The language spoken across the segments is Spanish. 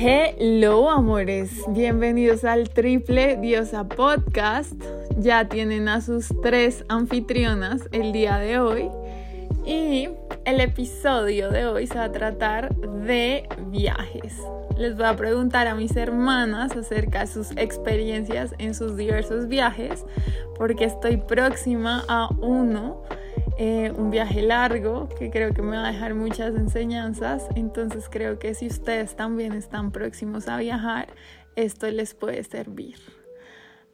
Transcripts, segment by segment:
Hello amores, bienvenidos al Triple Diosa Podcast. Ya tienen a sus tres anfitrionas el día de hoy y el episodio de hoy se va a tratar de viajes. Les voy a preguntar a mis hermanas acerca de sus experiencias en sus diversos viajes porque estoy próxima a uno eh, un viaje largo que creo que me va a dejar muchas enseñanzas. Entonces creo que si ustedes también están próximos a viajar, esto les puede servir.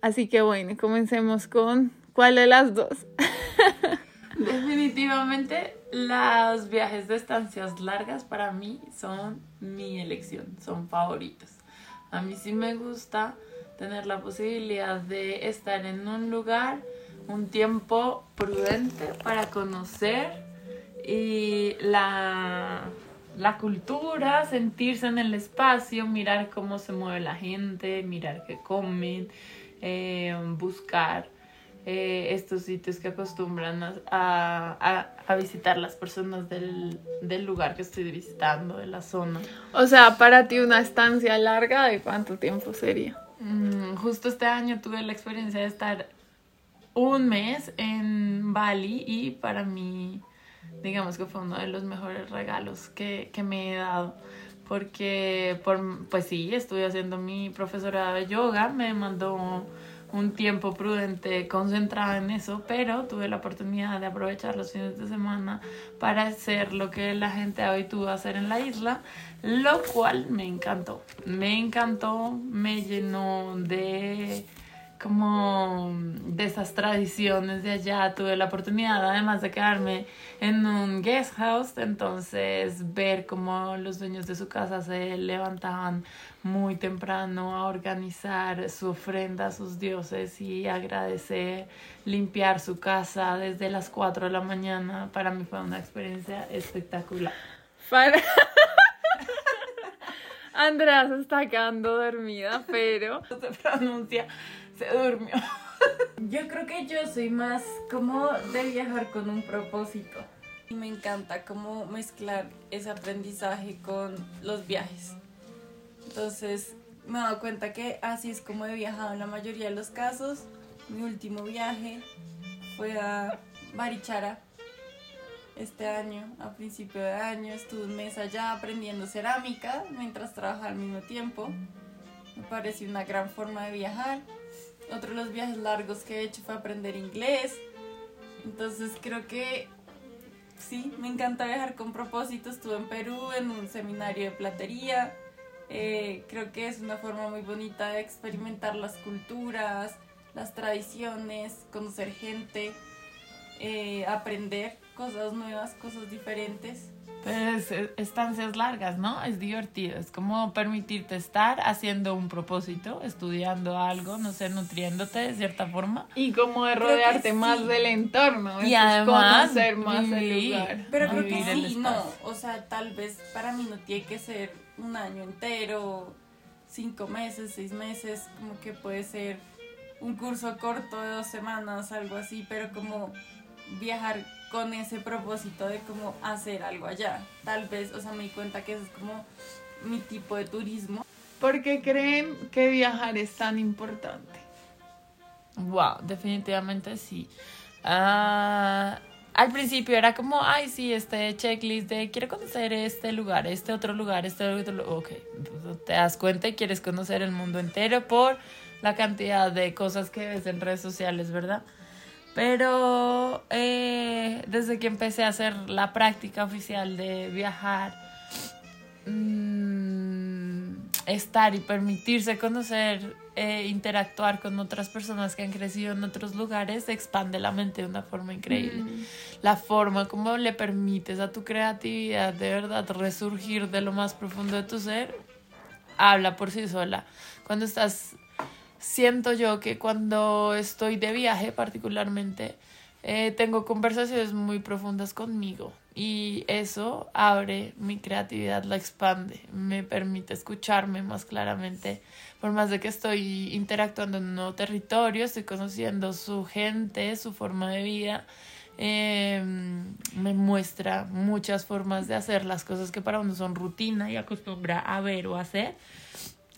Así que bueno, comencemos con ¿cuál de las dos? Definitivamente los viajes de estancias largas para mí son mi elección, son favoritos. A mí sí me gusta tener la posibilidad de estar en un lugar un tiempo prudente para conocer y la, la cultura, sentirse en el espacio, mirar cómo se mueve la gente, mirar qué comen, eh, buscar eh, estos sitios que acostumbran a, a, a visitar las personas del, del, lugar que estoy visitando, de la zona. O sea, para ti una estancia larga, ¿de cuánto tiempo sería? Mm, justo este año tuve la experiencia de estar un mes en Bali y para mí, digamos que fue uno de los mejores regalos que, que me he dado. Porque, por, pues sí, estuve haciendo mi profesora de yoga, me mandó un tiempo prudente concentrada en eso, pero tuve la oportunidad de aprovechar los fines de semana para hacer lo que la gente habitúa a hacer en la isla, lo cual me encantó. Me encantó, me llenó de como de esas tradiciones de allá. Tuve la oportunidad, además de quedarme en un guest house, entonces ver cómo los dueños de su casa se levantaban muy temprano a organizar su ofrenda a sus dioses y agradecer, limpiar su casa desde las 4 de la mañana. Para mí fue una experiencia espectacular. Para... Andrea se está quedando dormida, pero se pronuncia se durmió. Yo creo que yo soy más como de viajar con un propósito. Y me encanta como mezclar ese aprendizaje con los viajes. Entonces me he dado cuenta que así es como he viajado en la mayoría de los casos. Mi último viaje fue a Barichara este año, a principio de año. Estuve un mes allá aprendiendo cerámica mientras trabajaba al mismo tiempo. Me pareció una gran forma de viajar. Otro de los viajes largos que he hecho fue aprender inglés. Entonces creo que sí, me encanta viajar con propósito. Estuve en Perú en un seminario de platería. Eh, creo que es una forma muy bonita de experimentar las culturas, las tradiciones, conocer gente, eh, aprender cosas nuevas, cosas diferentes. Pues estancias largas, ¿no? Es divertido, es como permitirte estar haciendo un propósito, estudiando algo, no sé, nutriéndote de cierta forma. Y como de rodearte más del entorno. Y además conocer más el lugar. Pero creo que sí, no, o sea, tal vez para mí no tiene que ser un año entero, cinco meses, seis meses, como que puede ser un curso corto de dos semanas, algo así, pero como viajar con ese propósito de cómo hacer algo allá. Tal vez, o sea, me di cuenta que eso es como mi tipo de turismo. ¿Por qué creen que viajar es tan importante? Wow, definitivamente sí. Ah, al principio era como, ay, sí, este checklist de quiero conocer este lugar, este otro lugar, este otro lugar. Ok, te das cuenta y quieres conocer el mundo entero por la cantidad de cosas que ves en redes sociales, ¿verdad? Pero eh, desde que empecé a hacer la práctica oficial de viajar, mmm, estar y permitirse conocer, eh, interactuar con otras personas que han crecido en otros lugares, expande la mente de una forma increíble. Mm. La forma como le permites a tu creatividad de verdad resurgir de lo más profundo de tu ser, habla por sí sola. Cuando estás siento yo que cuando estoy de viaje particularmente, eh, tengo conversaciones muy profundas conmigo y eso abre mi creatividad, la expande, me permite escucharme más claramente, por más de que estoy interactuando en un nuevo territorio, estoy conociendo su gente, su forma de vida Em, me muestra muchas formas de hacer las cosas que para uno son rutina y acostumbra a ver o hacer,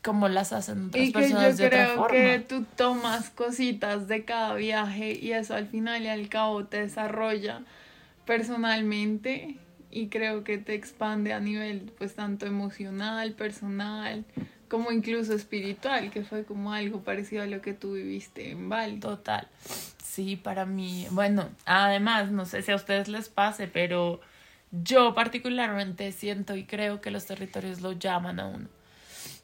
como las hacen otras y que personas yo de otra forma. que tú tomas cositas de cada viaje y eso al final y al cabo te desarrolla personalmente y creo que te expande a nivel pues tanto emocional, personal, como incluso espiritual, que fue como algo parecido a lo que tú viviste en Bali. Total. Sí, para mí, bueno, además, no sé si a ustedes les pase, pero yo particularmente siento y creo que los territorios lo llaman a uno.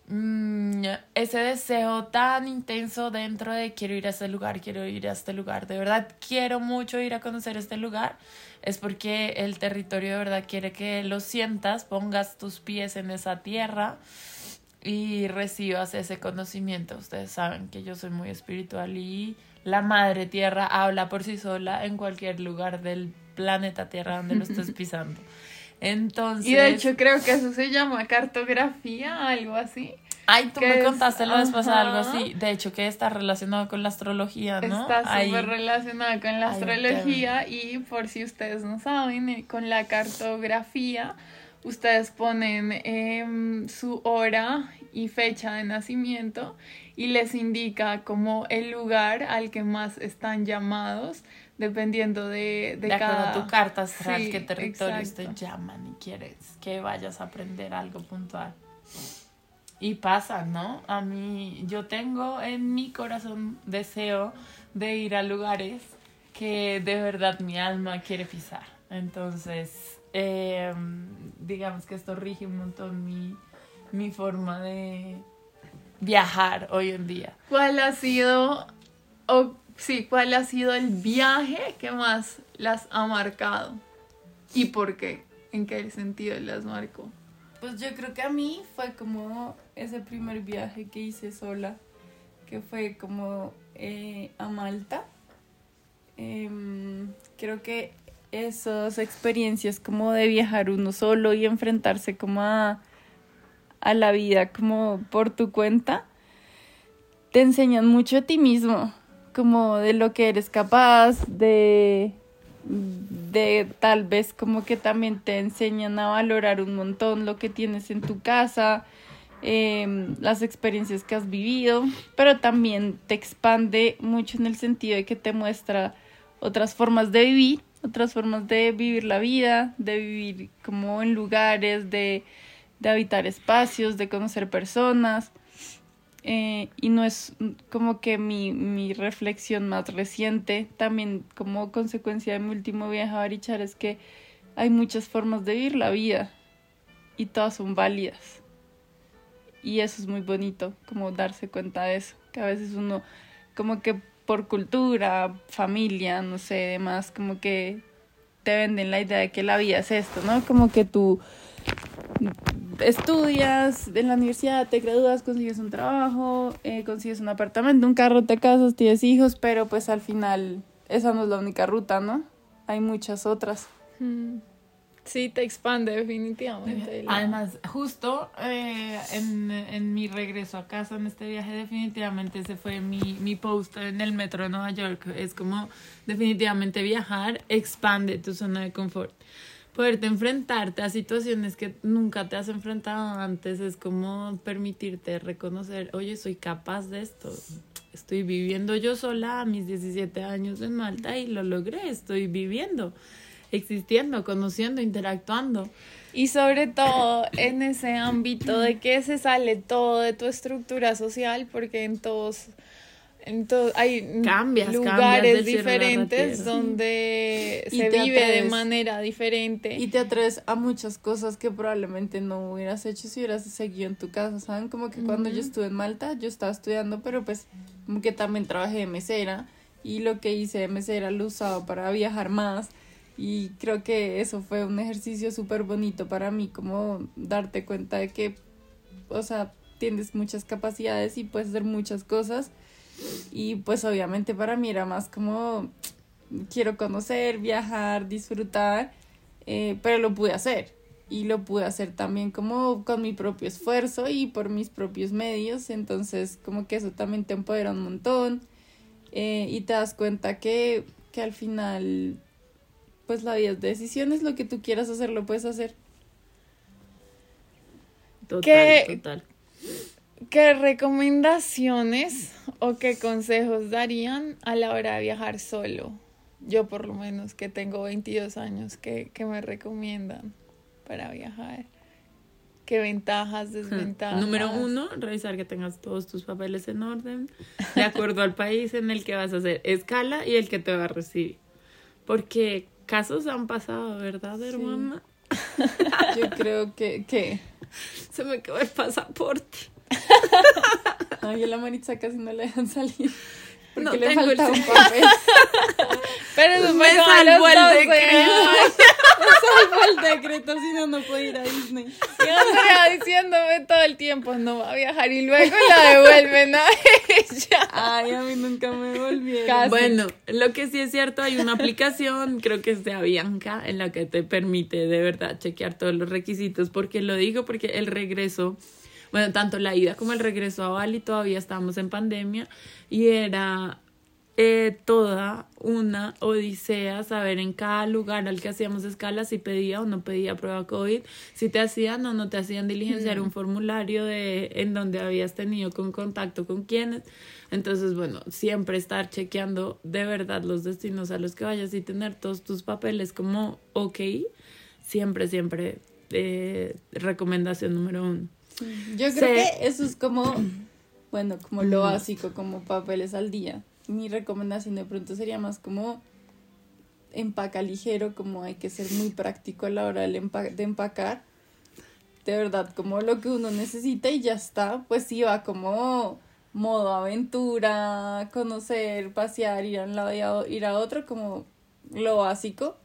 Mm, ese deseo tan intenso dentro de quiero ir a este lugar, quiero ir a este lugar, de verdad quiero mucho ir a conocer este lugar, es porque el territorio de verdad quiere que lo sientas, pongas tus pies en esa tierra y recibas ese conocimiento. Ustedes saben que yo soy muy espiritual y la madre tierra habla por sí sola en cualquier lugar del planeta Tierra donde lo estés pisando. Entonces. Y de hecho creo que eso se llama cartografía, algo así. Ay, tú me es- contaste la vez pasada algo así. De hecho, que está relacionado con la astrología, ¿no? Está súper relacionada con la astrología y por si ustedes no saben, eh, con la cartografía, ustedes ponen em, su hora y fecha de nacimiento y les indica como el lugar al que más están llamados dependiendo de, de, de acuerdo cada... a tu carta astral, Sí, qué territorios te llaman y quieres que vayas a aprender algo puntual. Y pasa, ¿no? A mí, yo tengo en mi corazón deseo de ir a lugares que de verdad mi alma quiere pisar. Entonces, eh, digamos que esto rige un montón mi, mi forma de viajar hoy en día. ¿Cuál ha sido, o sí, cuál ha sido el viaje que más las ha marcado? ¿Y por qué? ¿En qué sentido las marcó? Pues yo creo que a mí fue como ese primer viaje que hice sola, que fue como eh, a Malta. Em, creo que esas experiencias como de viajar uno solo y enfrentarse como a, a la vida como por tu cuenta, te enseñan mucho de ti mismo, como de lo que eres capaz, de, de tal vez como que también te enseñan a valorar un montón lo que tienes en tu casa, em, las experiencias que has vivido, pero también te expande mucho en el sentido de que te muestra otras formas de vivir, otras formas de vivir la vida, de vivir como en lugares, de, de habitar espacios, de conocer personas. Eh, y no es como que mi, mi reflexión más reciente, también como consecuencia de mi último viaje a Barichar, es que hay muchas formas de vivir la vida y todas son válidas. Y eso es muy bonito, como darse cuenta de eso, que a veces uno como que por cultura, familia, no sé, demás, como que te venden la idea de que la vida es esto, ¿no? Como que tú estudias en la universidad, te gradúas, consigues un trabajo, eh, consigues un apartamento, un carro, te casas, tienes hijos, pero pues al final esa no es la única ruta, ¿no? Hay muchas otras. Mm. Sí, te expande definitivamente. la- Además, justo eh, en, en mi regreso a casa en este viaje, definitivamente ese fue mi, mi post en el metro de Nueva York. Es como definitivamente viajar expande tu zona de confort. Poderte enfrentarte a situaciones que nunca te has enfrentado antes es como permitirte reconocer, oye, soy capaz de esto. Estoy viviendo yo sola a mis 17 años en Malta y lo logré, estoy viviendo, existiendo, conociendo, interactuando. Y sobre todo en ese ámbito de que se sale todo de tu estructura social, porque en todos, en to- hay Cambias, lugares diferentes donde Y se vive de manera diferente. Y te atreves a muchas cosas que probablemente no hubieras hecho si hubieras seguido en tu casa, ¿saben? Como que cuando yo estuve en Malta, yo estaba estudiando, pero pues como que también trabajé de mesera y lo que hice de mesera lo usaba para viajar más y creo que eso fue un ejercicio súper bonito para mí, como darte cuenta de que, o sea, tienes muchas capacidades y puedes hacer muchas cosas y pues obviamente para mí era más como quiero conocer, viajar, disfrutar, eh, pero lo pude hacer. Y lo pude hacer también como con mi propio esfuerzo y por mis propios medios. Entonces como que eso también te empodera un montón. eh, y te das cuenta que, que al final pues la vida es decisiones, lo que tú quieras hacer lo puedes hacer. Total, ¿Qué- total. ¿Qué recomendaciones o qué consejos darían a la hora de viajar solo? Yo por lo menos que tengo 22 años, ¿qué, qué me recomiendan para viajar? ¿Qué ventajas, desventajas? Número uno, revisar que tengas todos tus papeles en orden, de acuerdo al país en el que vas a hacer escala y el que te va a recibir. Porque casos han pasado, ¿verdad, hermana? Yo creo que, que, Se me quedó el pasaporte. ay, a la Maritza casi no le dejan salir. Porque No le tengo el falta un papel. Pero eso Me fue como a salvó el 12. decreto. Salvo el decreto, si no, no puede ir a Disney. Y Andrea diciéndome todo el tiempo, no va a viajar y luego la devuelven a ella. Ay, a mí nunca me volvieron. Casi. Bueno, lo que sí es cierto, hay una aplicación, creo que es de Avianca, en la que te permite de verdad chequear todos los requisitos. porque lo digo? Porque el regreso, bueno, tanto la ida como el regreso a Bali todavía estábamos en pandemia y era eh, toda una odisea saber en cada lugar al que hacíamos escala si pedía o no pedía prueba COVID, si te hacían o no te hacían diligenciar un formulario de en donde habías tenido con contacto con quienes. Entonces, bueno, siempre estar chequeando de verdad los destinos a los que vayas y tener todos tus papeles como ok, siempre, siempre eh, recomendación número uno. Yo creo que eso es como, bueno, como lo básico, como papeles al día. Mi recomendación de pronto sería más como empaca ligero, como hay que ser muy práctico a la hora de empacar. De verdad, como lo que uno necesita y ya está. Pues sí, va como modo aventura, conocer, pasear, ir a un lado y a, ir a otro, como lo básico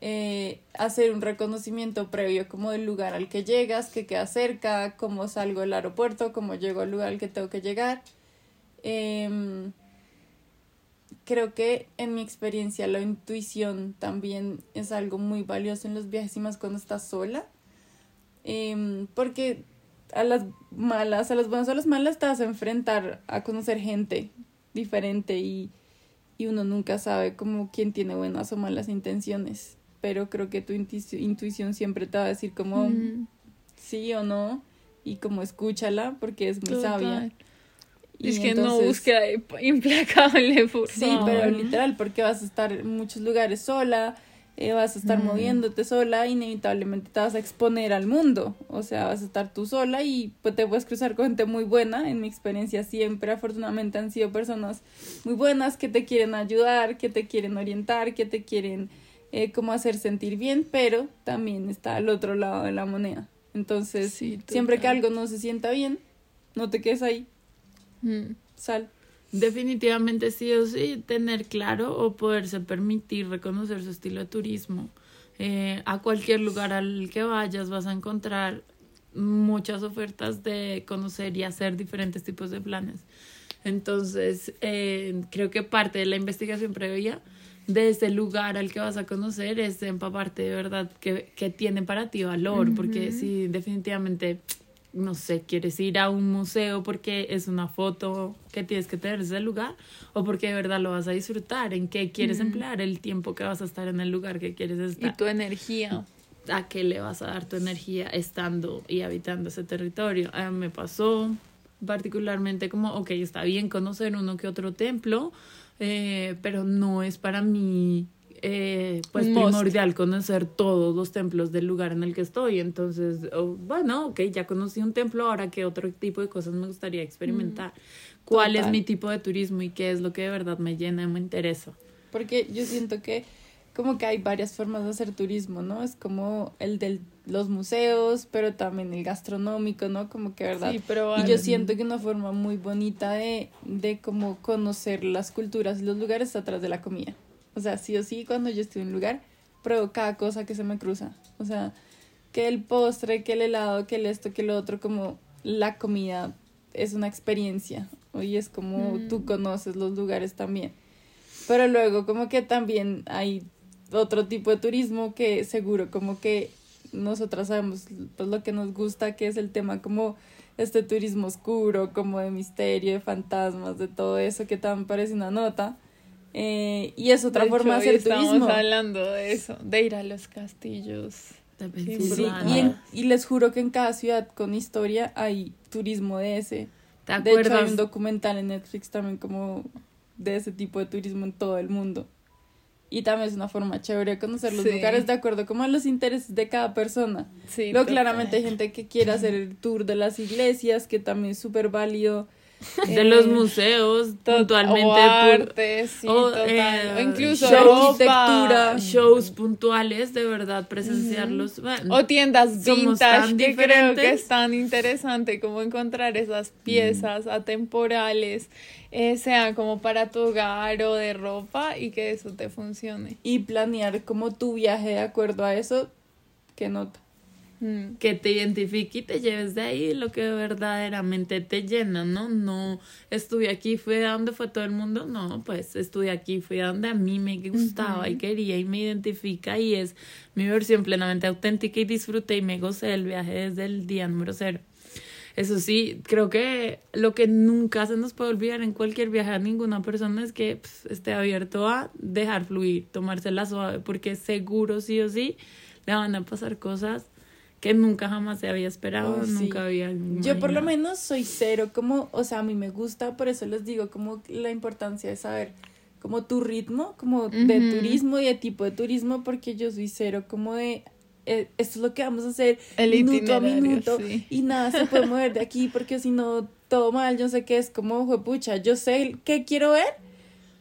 eh, hacer un reconocimiento previo como del lugar al que llegas, que queda cerca, cómo salgo del aeropuerto, cómo llego al lugar al que tengo que llegar. Em, creo que en mi experiencia la intuición también es algo muy valioso en los viajes y más cuando estás sola. Em, porque a las malas, a las buenas o a las malas te vas a enfrentar a conocer gente diferente y, y uno nunca sabe como quién tiene buenas o malas intenciones. Pero creo que tu intuici- intuición siempre te va a decir como Mm, sí o no y como escúchala porque es muy total. sabia. Y Es que no entonces- de- implacable, por Sí, pero literal, porque vas a estar en muchos lugares sola, eh, vas a estar Mm. moviéndote sola, inevitablemente te vas a exponer al mundo. O sea, vas a estar tú sola y pues, te puedes cruzar con gente muy buena. En mi experiencia siempre, afortunadamente, han sido personas muy buenas que te quieren ayudar, que te quieren orientar, que te quieren eh, como hacer sentir bien, pero también está al otro lado de la moneda. Entonces, Sí, siempre que algo no se sienta bien, no te quedes ahí, Mm. sal. Definitivamente sí o sí, tener claro o poderse permitir reconocer su estilo de turismo. Eh, a cualquier lugar al que vayas vas a encontrar muchas ofertas de conocer y hacer diferentes tipos de planes. Entonces, eh, creo que parte de la investigación previa de ese lugar al que vas a conocer es empaparte de verdad que, que tiene para ti valor, porque si definitivamente no sé, quieres ir a un museo porque es una foto que tienes que tener de ese lugar o porque de verdad lo vas a disfrutar, en qué quieres emplear el tiempo que vas a estar en el lugar que quieres Y estar, tu energía. a qué le vas a dar tu energía estando y habitando ese territorio. A mí me pasó particularmente como, ok, está bien conocer uno que otro templo, eh, pero no es para mí eh, pues primordial conocer todos los templos del lugar en el que estoy. Entonces, oh, bueno, ok, ya conocí un templo, ahora qué otro tipo de cosas me gustaría experimentar. ¿Cuál es mi tipo de turismo y qué es lo que de verdad me llena y me interesa? Porque yo siento que como que hay varias formas de hacer turismo, ¿no? Es como el de los museos, pero también el gastronómico, ¿no? Como que, ¿verdad? Sí, pero y yo siento que una forma muy bonita de, de como conocer las culturas y los lugares es a través de la comida. O sea, sí o sí, cuando yo estoy en un lugar, pruebo cada cosa que se me cruza. O sea, que el postre, que el helado, que el esto, que lo otro, como la comida es una experiencia. Y es como Mm. tú conoces los lugares también. Pero luego como que también hay otro tipo de turismo que seguro como que nosotras sabemos pues lo que nos gusta, que es el tema como este turismo oscuro, como de misterio, de fantasmas, de todo eso que también parece una nota. Eh, y es otra De forma hecho, de hoy hacer estamos turismo. hablando de eso, de ir a los castillos. Sí, y, en- y les juro que en cada ciudad con historia hay turismo de ese. ¿Te De hecho, hay un documental en Netflix también como de ese tipo de turismo en todo el mundo. Y también es una forma chévere de conocer los Sí. lugares de acuerdo como a los intereses de cada persona. Sí, Luego, claramente hay gente que quiere hacer el tour de las iglesias, que también es súper válido. De Eh, los museos, Tot- puntualmente. o arte, sí, o, total. eh, o incluso show, ropa. arquitectura. shows puntuales, de verdad, presenciarlos. Bueno, O tiendas vintage que creo que es tan interesante como encontrar esas piezas atemporales, eh, sean como para tu hogar o de ropa y que eso te funcione. Y planear como tu viaje de acuerdo a eso, que nota. Mm. que te identifique y te lleves de ahí lo que verdaderamente te llena, ¿no? No estuve aquí, fui a donde fue todo el mundo, no, pues estuve aquí, fui a donde a mí me gustaba y quería y me identifica y es mi versión plenamente auténtica y disfruté y me gocé del viaje desde el día número cero. Eso sí, creo que lo que nunca se nos puede olvidar en cualquier viaje a ninguna persona es que pues, esté abierto a dejar fluir, tomársela suave, porque seguro sí o sí le van a pasar cosas que nunca jamás se había esperado, Oh, sí. nunca había Yo por lo imaginado. menos soy cero, como, o sea, a mí me gusta, por eso les digo como la importancia de saber como tu ritmo, como de turismo y de tipo de turismo, porque yo soy cero, como de, eh, esto es lo que vamos a hacer El minuto a minuto sí. y nada se puede mover de aquí porque si no, todo mal, yo sé que es como, juepucha, yo sé qué quiero ver,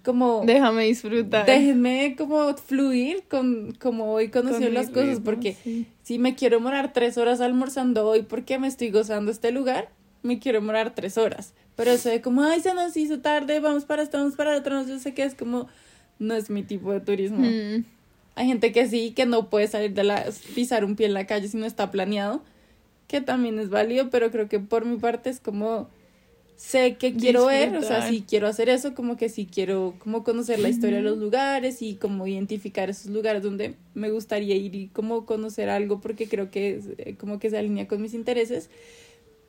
como... Déjame disfrutar. Déjenme como fluir con como voy conociendo Con las cosas, ritmo, porque sí. si me quiero morar tres horas almorzando hoy porque me estoy gozando este lugar, me quiero morar tres horas. Pero eso de como, ay, se nos hizo tarde, vamos para esto, vamos para otro, no, yo sé que es como, no es mi tipo de turismo. Mm. Hay gente que sí, que no puede salir de la, pisar un pie en la calle si no está planeado, que también es válido, pero creo que por mi parte es como, sé que quiero ver, o sea, Disfrutar. si quiero hacer eso, como que sí quiero como conocer la historia de los lugares y como identificar esos lugares donde me gustaría ir y como conocer algo porque creo que es, eh, como que se alinea con mis intereses,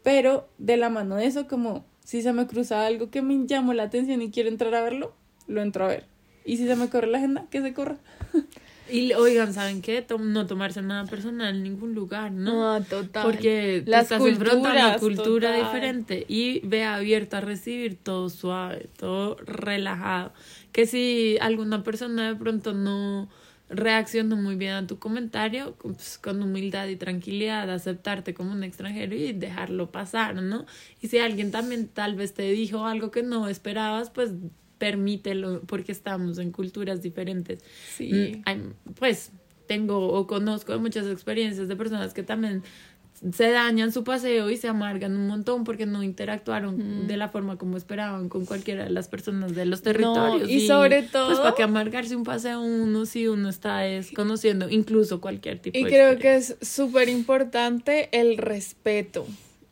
pero de la mano de eso como si se me cruza algo que me llamó la atención y quiero entrar a verlo, lo entro a ver. Y si se me corre la agenda, que se corra. Y oigan, ¿saben qué? Tom- no tomarse nada personal en ningún lugar, ¿no? No, total. Porque Las estás enfrentando una cultura total. diferente y ve abierta a recibir todo suave, todo relajado. Que si alguna persona de pronto no reaccionó muy bien a tu comentario, pues, con humildad y tranquilidad, aceptarte como un extranjero y dejarlo pasar, ¿no? Y si alguien también tal vez te dijo algo que no esperabas, pues permítelo porque estamos en culturas diferentes. Sí. Mm, pues tengo o conozco muchas experiencias de personas que también se dañan su paseo y se amargan un montón porque no interactuaron de la forma como esperaban con cualquiera de las personas de los territorios. y sobre todo- Pues para que amargarse un paseo uno si uno está es conociendo incluso cualquier tipo Y de creo que es súper importante el respeto.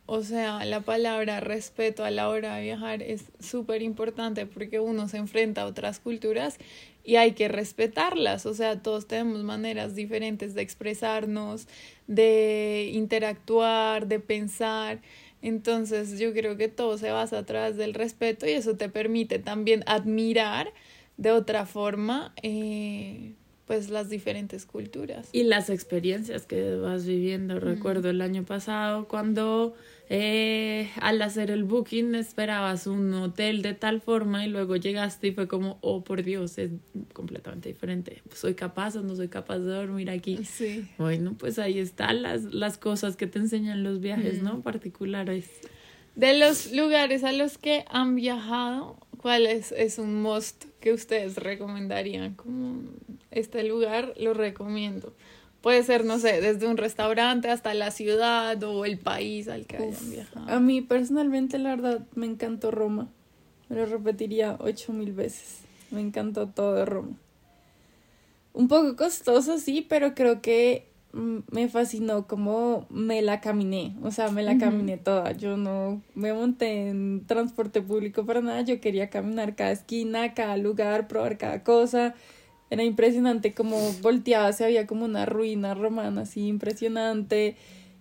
O sea, la palabra respeto a la hora de viajar es súper importante porque uno se enfrenta a otras culturas y hay que respetarlas. O sea, todos tenemos maneras diferentes de expresarnos, de interactuar, de pensar. Entonces yo creo que todo se basa a través del respeto y eso te permite también admirar de otra forma eh, pues las diferentes culturas. Y las experiencias que vas viviendo. Recuerdo el año pasado cuando eh, al hacer el booking esperabas un hotel de tal forma y luego llegaste y fue como, oh por Dios, es completamente diferente. ¿Soy capaz o no soy capaz de dormir aquí? Sí. Bueno, pues ahí están las, las cosas que te enseñan los viajes, ¿no? Particulares. De los lugares a los que han viajado, ¿cuál es, es un must que ustedes recomendarían? Como este lugar lo recomiendo. Puede ser, no sé, desde un restaurante hasta la ciudad o el país al que hayan viajado. A mí personalmente, la verdad, me encantó Roma. Me lo repetiría ocho mil veces. Me encantó todo de Roma. Un poco costoso, sí, pero creo que me fascinó cómo me la caminé. O sea, me la caminé toda. Yo no me monté en transporte público para nada. Yo quería caminar cada esquina, cada lugar, probar cada cosa. Era impresionante como volteaba, se había como una ruina romana así impresionante.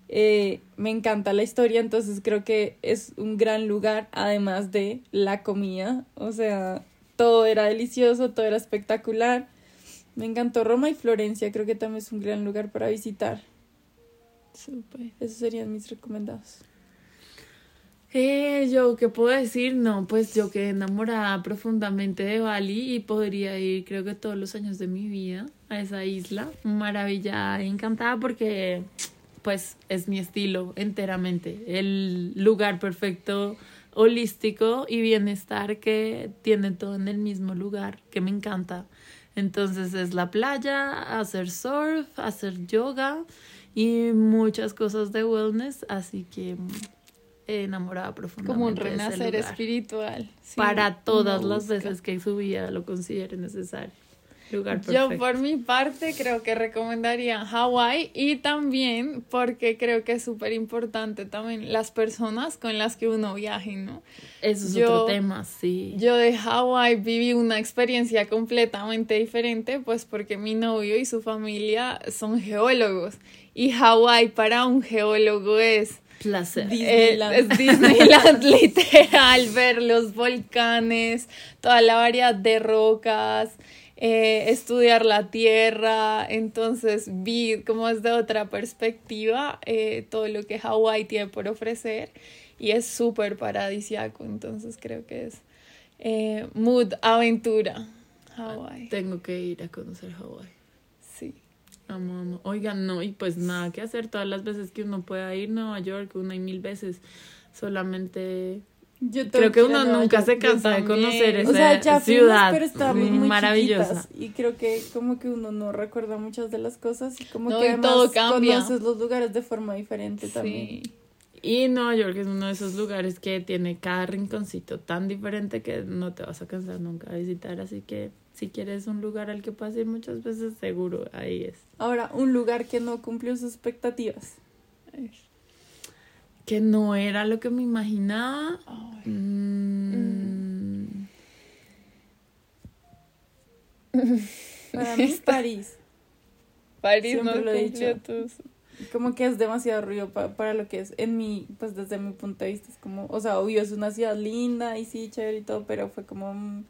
Eh, me encanta la historia, entonces creo que es un gran lugar, además de la comida. O sea, todo era delicioso, todo era espectacular. Me encantó Roma y Florencia, creo que también es un gran lugar para visitar. Súper. Esos serían mis recomendados. Eh, yo, ¿qué puedo decir? No, pues yo quedé enamorada profundamente de Bali y podría ir, creo que todos los años de mi vida a esa isla. Maravillada, encantada porque, pues, es mi estilo enteramente. El lugar perfecto, holístico y bienestar que tiene todo en el mismo lugar, que me encanta. Entonces es la playa, hacer surf, hacer yoga y muchas cosas de wellness, así que enamorada profundamente. Como un de ese renacer lugar. espiritual. Sí, Para todas las veces que su vida lo considere necesario. Lugar Yo perfecto. por mi parte creo que recomendaría Hawái y también porque creo que es súper importante también las personas con las que uno viaje, ¿no? Eso es yo- otro tema, sí. Yo de Hawái viví una experiencia completamente diferente, pues porque mi novio y su familia son geólogos y Hawái para un geólogo es Placer. Eh, Disneyland. es Disneyland literal, ver los volcanes, toda la variedad de rocas, eh, estudiar la tierra, entonces vi como desde otra perspectiva eh, todo lo que Hawái tiene por ofrecer y es súper paradisiaco, entonces creo que es eh, mood aventura Hawái, Tengo que ir a conocer Hawái. sí. Amo, amo. Oigan, no, y pues nada que hacer. Todas las veces que uno pueda ir a Nueva York, una y mil veces. Solamente Yo creo que uno nunca York. se cansa de también. conocer esa O sea, ya fuimos, ciudad pero estábamos muy maravillosa. y creo que como que uno no recuerda muchas de las cosas y como No, que y además todo cambia. conoces los lugares de forma diferente también. Sí. Y Nueva York es uno de esos lugares que tiene cada rinconcito tan diferente que no te vas a cansar nunca de visitar. Así que si quieres un lugar al que puedas ir muchas veces, seguro ahí es. Ahora, un lugar que no cumplió sus expectativas. Que no era lo que me imaginaba. Mm, Para mí, París. París Siempre no lo he dicho. tus- Como que es demasiado ruido pa- para lo que es. En mi, pues desde mi punto de vista es como, o sea, obvio es una ciudad linda y sí, chévere y todo, pero fue como, mm,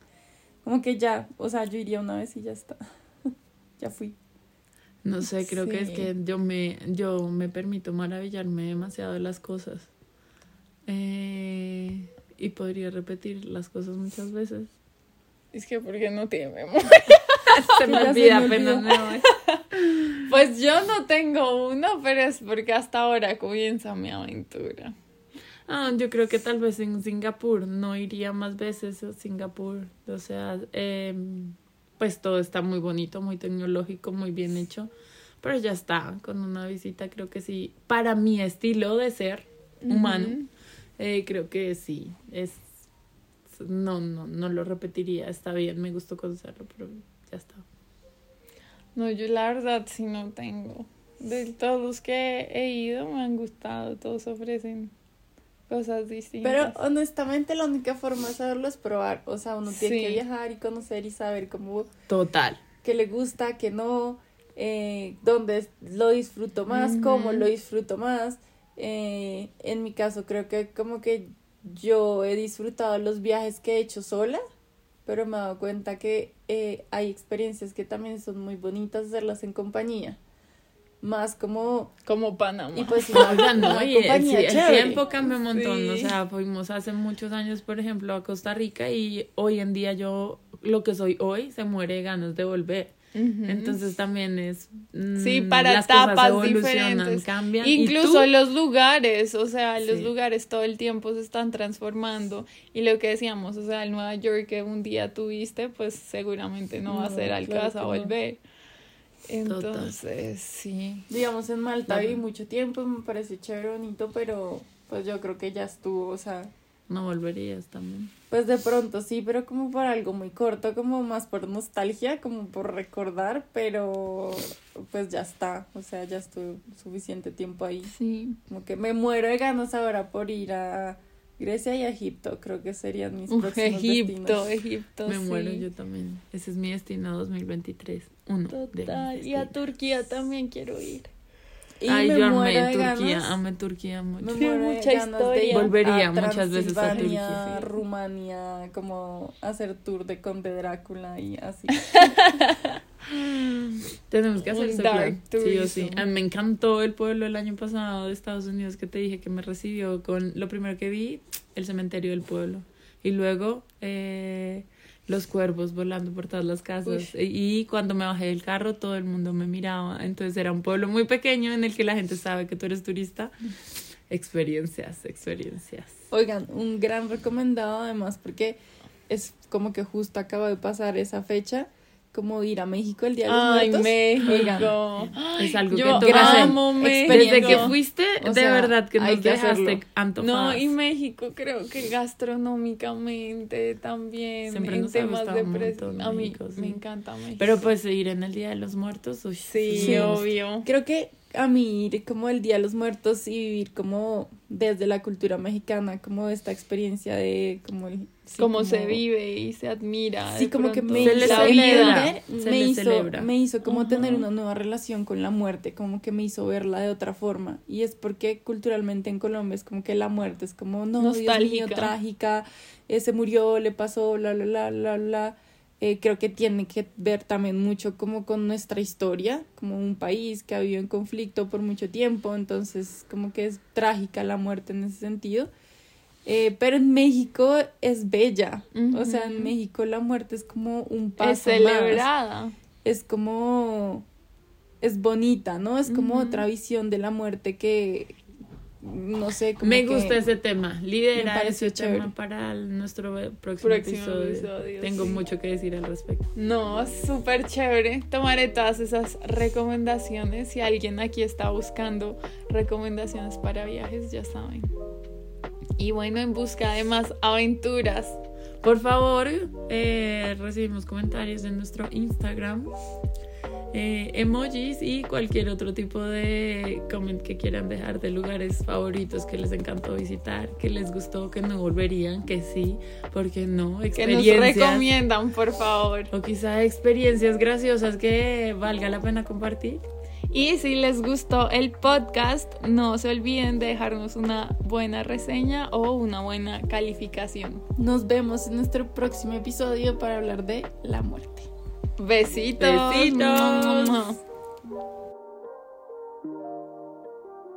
como que ya, o sea, yo iría una vez y ya está. ya fui. No sé, creo que es que yo me, yo me permito maravillarme demasiado de las cosas. Eh, y podría repetir las cosas muchas veces. Es que porque no tiene memoria. Se me olvida apenas me voy. Pues yo no tengo uno, pero es porque hasta ahora comienza mi aventura. Ah, yo creo que tal vez en Singapur no iría más veces a Singapur. O sea, eh, pues todo está muy bonito, muy tecnológico, muy bien hecho. Pero ya está, con una visita creo que sí. Para mi estilo de ser humano, eh, creo que sí. Es no, no, no lo repetiría. Está bien, me gustó conocerlo, pero ya está. No, yo la verdad sí no tengo. De todos los que he ido me han gustado, todos ofrecen cosas Pero distintas. honestamente la única forma de saberlo es probar. O sea, uno tiene Sí. que viajar y conocer y saber cómo Total. qué le gusta, qué no, eh, dónde lo disfruto más, cómo lo disfruto más. Eh, en mi caso creo que como que yo he disfrutado los viajes que he hecho sola, pero me he dado cuenta que eh, hay experiencias que también son muy bonitas hacerlas en compañía. Más como, Como Panamá. y pues Oigan, no, y el, el tiempo cambia un montón. O sea, fuimos hace muchos años, por ejemplo, a Costa Rica y hoy en día yo, lo que soy hoy, se muere de ganas de volver. Entonces también es... mm, Sí, para las cosas etapas diferentes. cambian. ¿Y Incluso los lugares, o sea, los Sí. lugares todo el tiempo se están transformando. Y lo que decíamos, o sea, el Nueva York que un día tuviste, pues seguramente no, va a ser al claro caso a que no. Total. Entonces, sí. Digamos, en Malta viví mucho tiempo, me pareció chévere, bonito, pero pues yo creo que ya estuvo, o sea, No volverías también. pues de pronto sí, pero como por algo muy corto, como más por nostalgia, como por recordar, pero pues ya está, o sea, ya estuve suficiente tiempo ahí. Sí. Como que me muero de ganas ahora por ir a Grecia y Egipto, creo que serían mis próximos Egipto, destinos. Egipto. Me sí. muero yo también. Ese es mi destino 2023. Uno de Total. Y a. Turquía también quiero ir. Y Ay, me yo muero amé de Turquía, ganas. amé Turquía mucho. Me Sí, muero de mucha ganas de historia. ir Volvería a muchas veces a Turquía, sí. Rumania, como hacer tour de Conde Drácula y así. Tenemos que hacer ese plan. Sí o sí. tourism. A mí me encantó el pueblo el año pasado de Estados Unidos que te dije que me recibió con lo primero que vi, el cementerio del pueblo. Y luego eh, los cuervos volando por todas las casas. Y cuando me bajé del carro todo el mundo me miraba. Entonces era un pueblo muy pequeño en el que la gente sabe que tú eres turista. Experiencias, experiencias. Oigan, un gran recomendado además porque es como que justo acaba de pasar esa fecha, como ir a México el Día de los Ay, Muertos. México. Oigan, Es algo Yo que amo México. Desde que fuiste, O de sea, verdad que nos que dejaste antojadas. No, y México creo que gastronómicamente también Siempre en nos temas de montón A mí México, sí. me encanta México. Pero pues ir en el Día de los Muertos, uy, sí, Sí. obvio. creo que a mí ir como el Día de los Muertos y vivir como desde la cultura mexicana, como esta experiencia de como el... sí, Cómo como- se vive y se admira. Sí, como que pronto. me Se hizo celebra, se me le hizo, celebra. me hizo como Ajá. tener una nueva relación con la muerte, como que me hizo verla de otra forma. Y es porque culturalmente en Colombia es como que la muerte es como, no, Dios mío, trágica, eh, se murió, le pasó, bla, bla, bla, bla, bla. Eh, creo que tiene que ver también mucho como con nuestra historia, como un país que ha vivido en conflicto por mucho tiempo, entonces como que es trágica la muerte en ese sentido. Eh, pero en México es bella, o sea, en. México la muerte es como un paso Es más. celebrada. es como es bonita, ¿no? Es como otra visión de la muerte que no sé, como Me gusta ese tema. me Lidera pareció ese chévere. tema para el- nuestro próximo, Próximo episodio. episodio, Tengo sí. mucho que decir al respecto. No, súper chévere. Tomaré todas esas recomendaciones. Si alguien aquí está buscando recomendaciones para viajes, ya saben. Y bueno, en busca de más aventuras. Por favor, eh, recibimos comentarios en nuestro Instagram, eh, emojis y cualquier otro tipo de comment que quieran dejar de lugares favoritos que les encantó visitar, que les gustó, que no volverían, que sí, porque no, Que nos recomiendan, por favor. O quizá experiencias graciosas que valga la pena compartir. Y si les gustó el podcast, no se olviden de dejarnos una buena reseña o una buena calificación. Nos vemos en nuestro próximo episodio para hablar de la muerte. Besitos. Besitos.